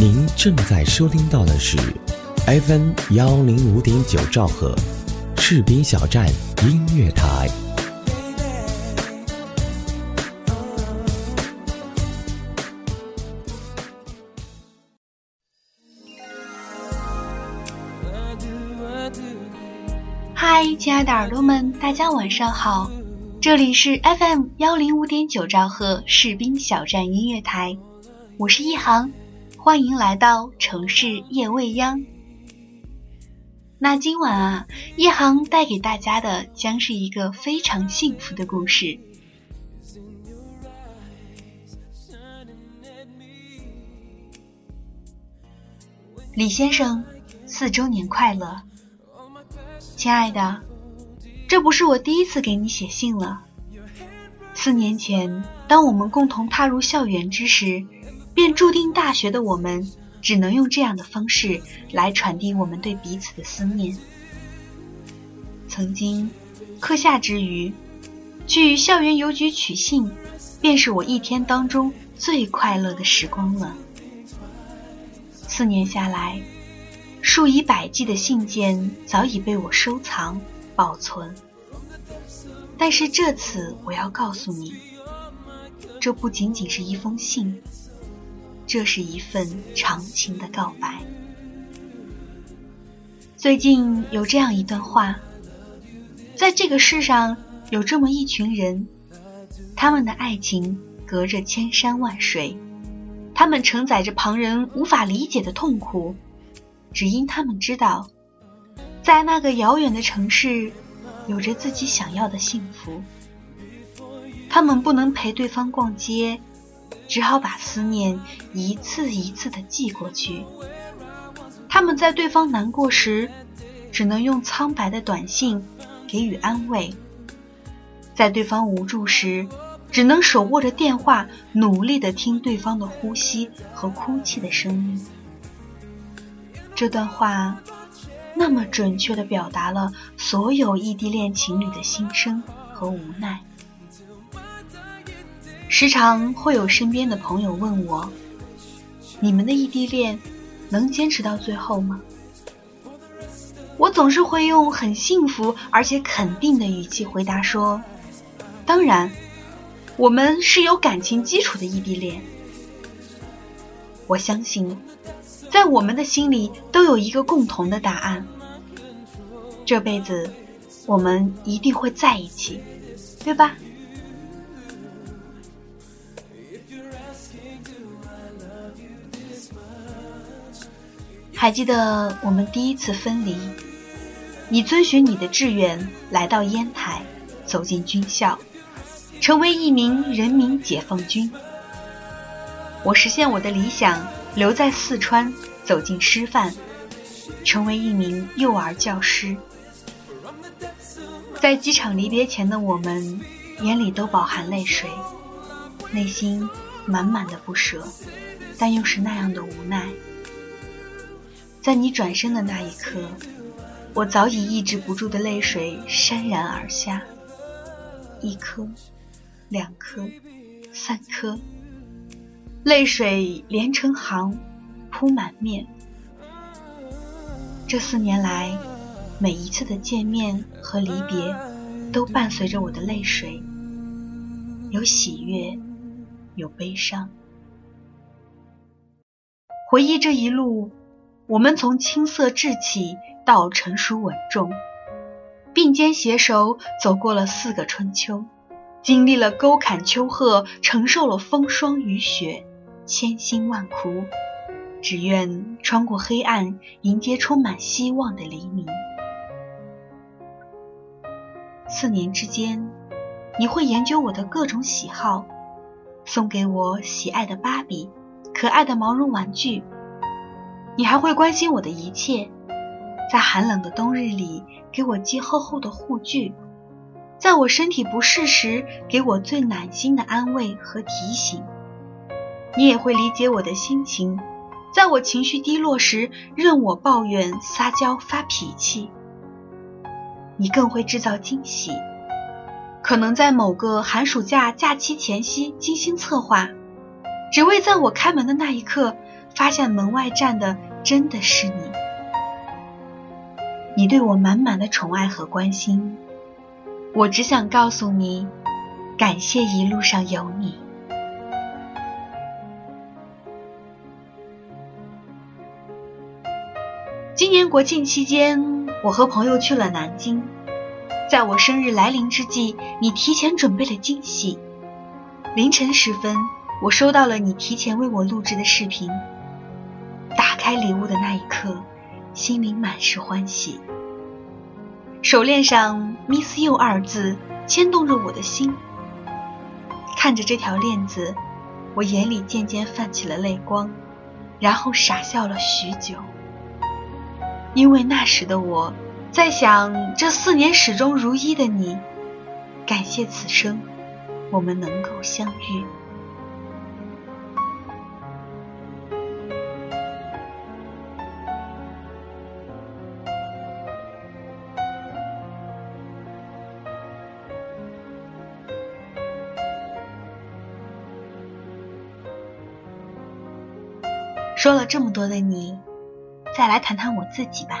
您正在收听到的是 FM 幺零五点九兆赫，士兵小站音乐台。嗨，亲爱的耳朵们，大家晚上好，这里是 FM 幺零五点九兆赫士兵小站音乐台，我是一航，欢迎来到城市夜未央。那今晚啊，一航带给大家的将是一个非常幸福的故事。李先生，四周年快乐！亲爱的，这不是我第一次给你写信了。四年前，当我们共同踏入校园之时，便注定大学的我们只能用这样的方式来传递我们对彼此的思念。曾经，课下之余，去校园邮局取信，便是我一天当中最快乐的时光了。四年下来。数以百计的信件早已被我收藏保存，但是这次我要告诉你，这不仅仅是一封信，这是一份长情的告白。最近有这样一段话，在这个世上有这么一群人，他们的爱情隔着千山万水，他们承载着旁人无法理解的痛苦。只因他们知道，在那个遥远的城市，有着自己想要的幸福。他们不能陪对方逛街，只好把思念一次一次的寄过去。他们在对方难过时，只能用苍白的短信给予安慰；在对方无助时，只能手握着电话，努力的听对方的呼吸和哭泣的声音。这段话，那么准确地表达了所有异地恋情侣的心声和无奈。时常会有身边的朋友问我：“你们的异地恋能坚持到最后吗？”我总是会用很幸福而且肯定的语气回答说：“当然，我们是有感情基础的异地恋。我相信。”在我们的心里都有一个共同的答案：这辈子我们一定会在一起，对吧？还记得我们第一次分离，你遵循你的志愿来到烟台，走进军校，成为一名人民解放军。我实现我的理想。留在四川，走进师范，成为一名幼儿教师。在机场离别前的我们，眼里都饱含泪水，内心满满的不舍，但又是那样的无奈。在你转身的那一刻，我早已抑制不住的泪水潸然而下，一颗，两颗，三颗。泪水连成行，铺满面。这四年来，每一次的见面和离别，都伴随着我的泪水，有喜悦，有悲伤。回忆这一路，我们从青涩稚气到成熟稳重，并肩携手走过了四个春秋，经历了沟坎丘壑，承受了风霜雨雪。千辛万苦，只愿穿过黑暗，迎接充满希望的黎明。四年之间，你会研究我的各种喜好，送给我喜爱的芭比、可爱的毛绒玩具。你还会关心我的一切，在寒冷的冬日里给我寄厚厚的护具，在我身体不适时给我最暖心的安慰和提醒。你也会理解我的心情，在我情绪低落时，任我抱怨、撒娇、发脾气。你更会制造惊喜，可能在某个寒暑假假期前夕精心策划，只为在我开门的那一刻，发现门外站的真的是你。你对我满满的宠爱和关心，我只想告诉你，感谢一路上有你。今年国庆期间，我和朋友去了南京。在我生日来临之际，你提前准备了惊喜。凌晨时分，我收到了你提前为我录制的视频。开礼物的那一刻，心里满是欢喜。手链上 “Miss You” 二字牵动着我的心。看着这条链子，我眼里渐渐泛起了泪光，然后傻笑了许久。因为那时的我，在想这四年始终如一的你，感谢此生我们能够相遇。说了这么多的你。再来谈谈我自己吧。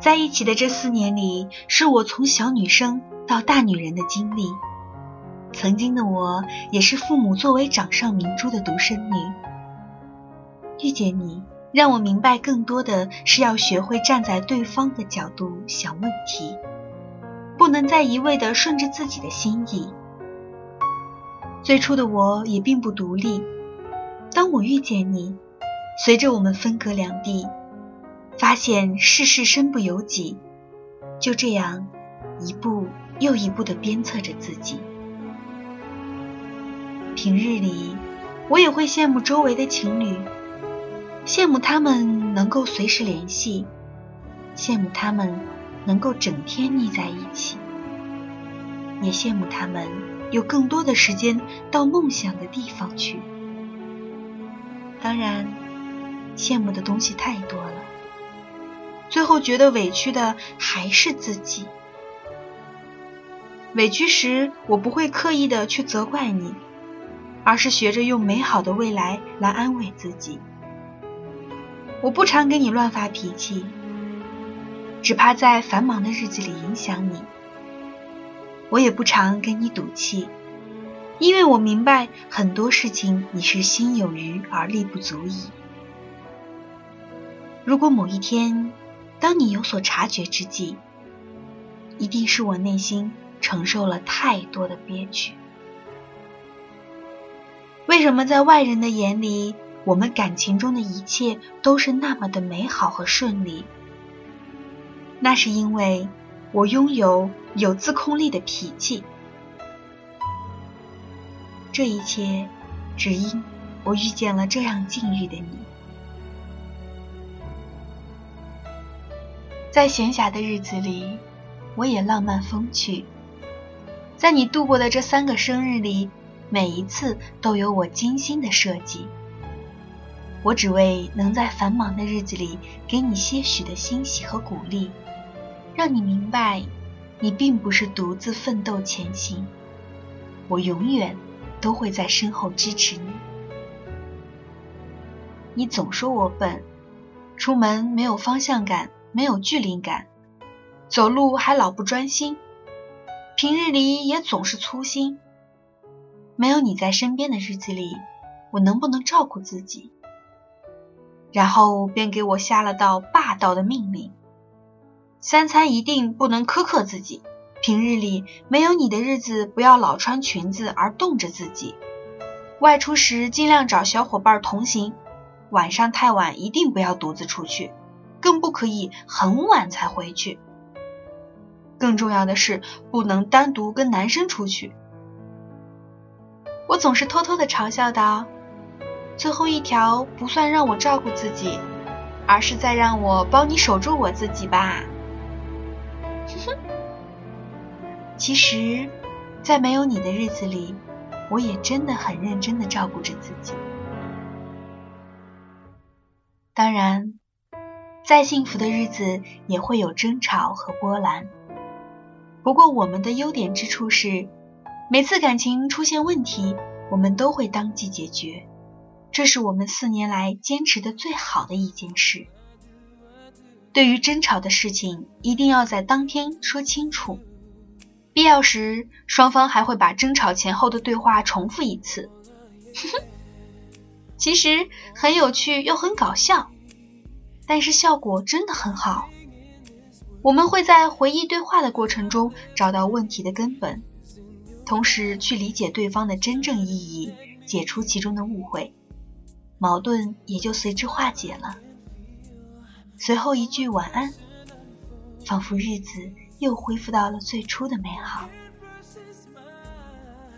在一起的这四年里，是我从小女生到大女人的经历。曾经的我，也是父母作为掌上明珠的独生女。遇见你，让我明白更多的是要学会站在对方的角度想问题，不能再一味的顺着自己的心意。最初的我也并不独立。当我遇见你。随着我们分隔两地，发现世事身不由己，就这样一步又一步的鞭策着自己。平日里，我也会羡慕周围的情侣，羡慕他们能够随时联系，羡慕他们能够整天腻在一起，也羡慕他们有更多的时间到梦想的地方去。当然。羡慕的东西太多了，最后觉得委屈的还是自己。委屈时，我不会刻意的去责怪你，而是学着用美好的未来来安慰自己。我不常给你乱发脾气，只怕在繁忙的日子里影响你。我也不常跟你赌气，因为我明白很多事情你是心有余而力不足矣。如果某一天，当你有所察觉之际，一定是我内心承受了太多的憋屈。为什么在外人的眼里，我们感情中的一切都是那么的美好和顺利？那是因为我拥有有自控力的脾气。这一切，只因我遇见了这样境遇的你。在闲暇的日子里，我也浪漫风趣。在你度过的这三个生日里，每一次都有我精心的设计。我只为能在繁忙的日子里给你些许的欣喜和鼓励，让你明白，你并不是独自奋斗前行。我永远都会在身后支持你。你总说我笨，出门没有方向感。没有距离感，走路还老不专心，平日里也总是粗心。没有你在身边的日子里，我能不能照顾自己？然后便给我下了道霸道的命令：三餐一定不能苛刻自己，平日里没有你的日子不要老穿裙子而冻着自己，外出时尽量找小伙伴同行，晚上太晚一定不要独自出去。更不可以很晚才回去。更重要的是，不能单独跟男生出去。我总是偷偷的嘲笑道：“最后一条不算让我照顾自己，而是在让我帮你守住我自己吧。”哼哼。其实，在没有你的日子里，我也真的很认真的照顾着自己。当然。再幸福的日子也会有争吵和波澜，不过我们的优点之处是，每次感情出现问题，我们都会当即解决，这是我们四年来坚持的最好的一件事。对于争吵的事情，一定要在当天说清楚。必要时，双方还会把争吵前后的对话重复一次。其实很有趣又很搞笑，但是效果真的很好。我们会在回忆对话的过程中找到问题的根本，同时去理解对方的真正意义，解除其中的误会，矛盾也就随之化解了。随后一句晚安，仿佛日子又恢复到了最初的美好。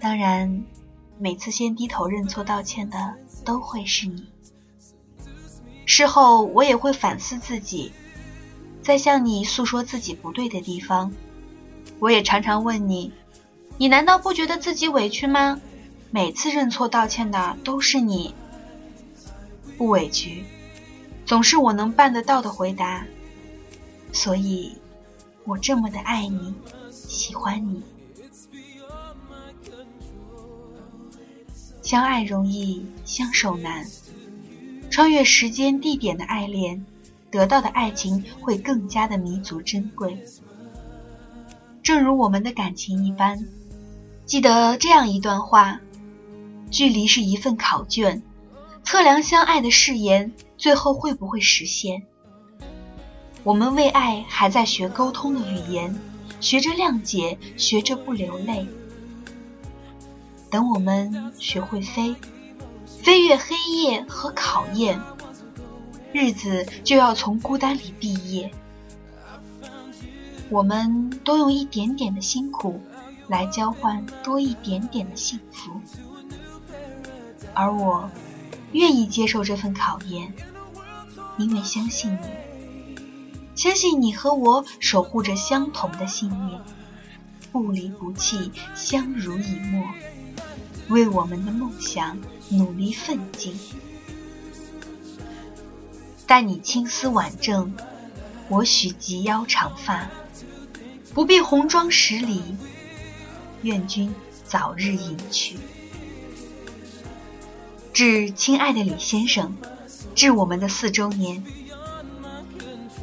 当然，每次先低头认错道歉的都会是你。事后我也会反思自己，在向你诉说自己不对的地方。我也常常问你：你难道不觉得自己委屈吗？每次认错道歉的都是你，不委屈。总是我能办得到的回答，所以，我这么的爱你，喜欢你。相爱容易，相守难。穿越时间、地点的爱恋，得到的爱情会更加的弥足珍贵。正如我们的感情一般，记得这样一段话：距离是一份考卷。测量相爱的誓言，最后会不会实现？我们为爱还在学沟通的语言，学着谅解，学着不流泪。等我们学会飞，飞越黑夜和考验，日子就要从孤单里毕业。我们都用一点点的辛苦，来交换多一点点的幸福，而我。愿意接受这份考验，因为相信你，相信你和我守护着相同的信念，不离不弃，相濡以沫，为我们的梦想努力奋进。待你青丝挽正，我许及腰长发，不必红妆十里，愿君早日迎娶。致亲爱的李先生，致我们的四周年，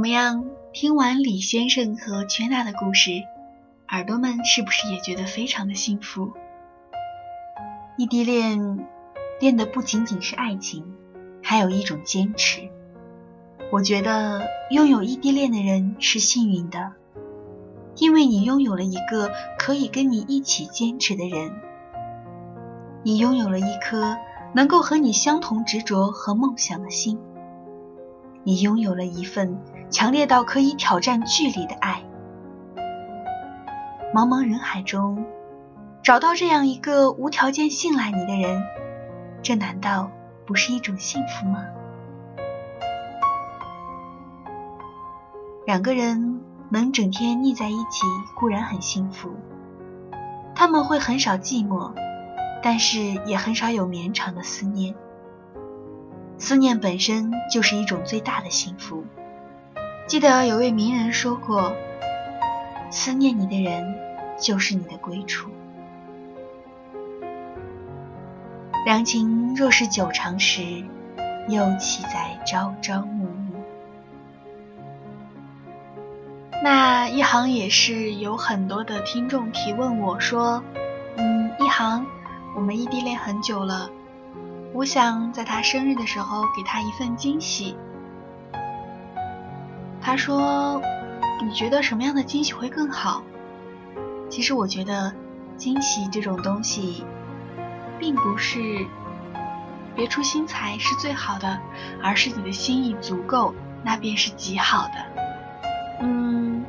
怎么样？听完李先生和缺娜的故事，耳朵们是不是也觉得非常的幸福？异地恋恋的不仅仅是爱情，还有一种坚持。我觉得拥有异地恋的人是幸运的，因为你拥有了一个可以跟你一起坚持的人，你拥有了一颗能够和你相同执着和梦想的心，你拥有了一份。强烈到可以挑战距离的爱，茫茫人海中找到这样一个无条件信赖你的人，这难道不是一种幸福吗？两个人能整天腻在一起固然很幸福，他们会很少寂寞，但是也很少有绵长的思念。思念本身就是一种最大的幸福。记得有位名人说过：“思念你的人，就是你的归处。”两情若是久长时，又岂在朝朝暮暮？那一行也是有很多的听众提问我说：“嗯，一行，我们异地恋很久了，我想在他生日的时候给他一份惊喜。”他说：“你觉得什么样的惊喜会更好？”其实我觉得，惊喜这种东西，并不是别出心裁是最好的，而是你的心意足够，那便是极好的。嗯，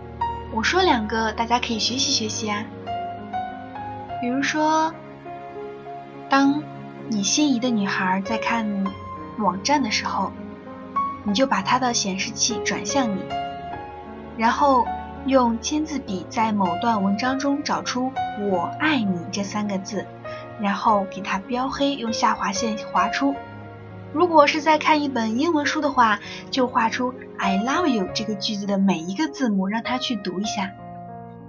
我说两个，大家可以学习学习啊。比如说，当你心仪的女孩在看网站的时候，你就把它的显示器转向你，然后。用签字笔在某段文章中找出“我爱你”这三个字，然后给它标黑，用下划线划出。如果是在看一本英文书的话，就画出 “I love you” 这个句子的每一个字母，让他去读一下。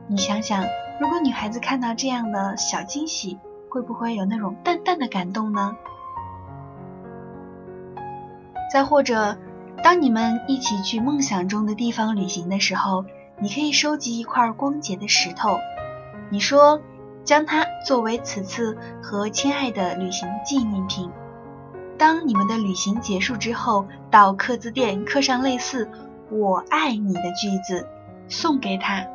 你想想，如果女孩子看到这样的小惊喜，会不会有那种淡淡的感动呢？再或者，当你们一起去梦想中的地方旅行的时候。你可以收集一块光洁的石头，你说将它作为此次和亲爱的旅行纪念品。当你们的旅行结束之后，到刻字店刻上类似“我爱你”的句子，送给他。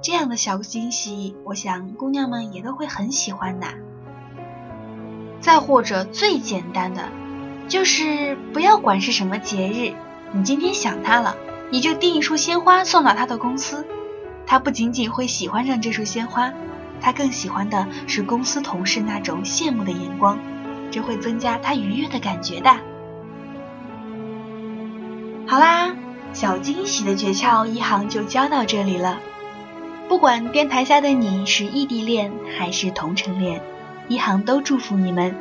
这样的小惊喜，我想姑娘们也都会很喜欢的。再或者最简单的，就是不要管是什么节日，你今天想他了。你就订一束鲜花送到他的公司，他不仅仅会喜欢上这束鲜花，他更喜欢的是公司同事那种羡慕的眼光，这会增加他愉悦的感觉的。好啦，小惊喜的诀窍一行就教到这里了。不管电台下的你是异地恋还是同城恋，一行都祝福你们，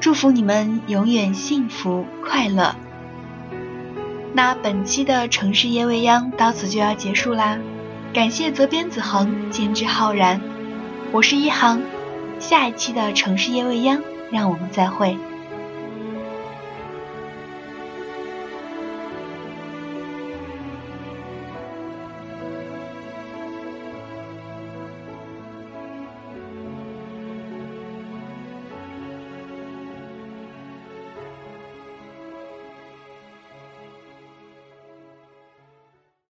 祝福你们永远幸福快乐。那本期的城市夜未央到此就要结束啦，感谢责编子恒，监制浩然，我是一航，下一期的城市夜未央，让我们再会。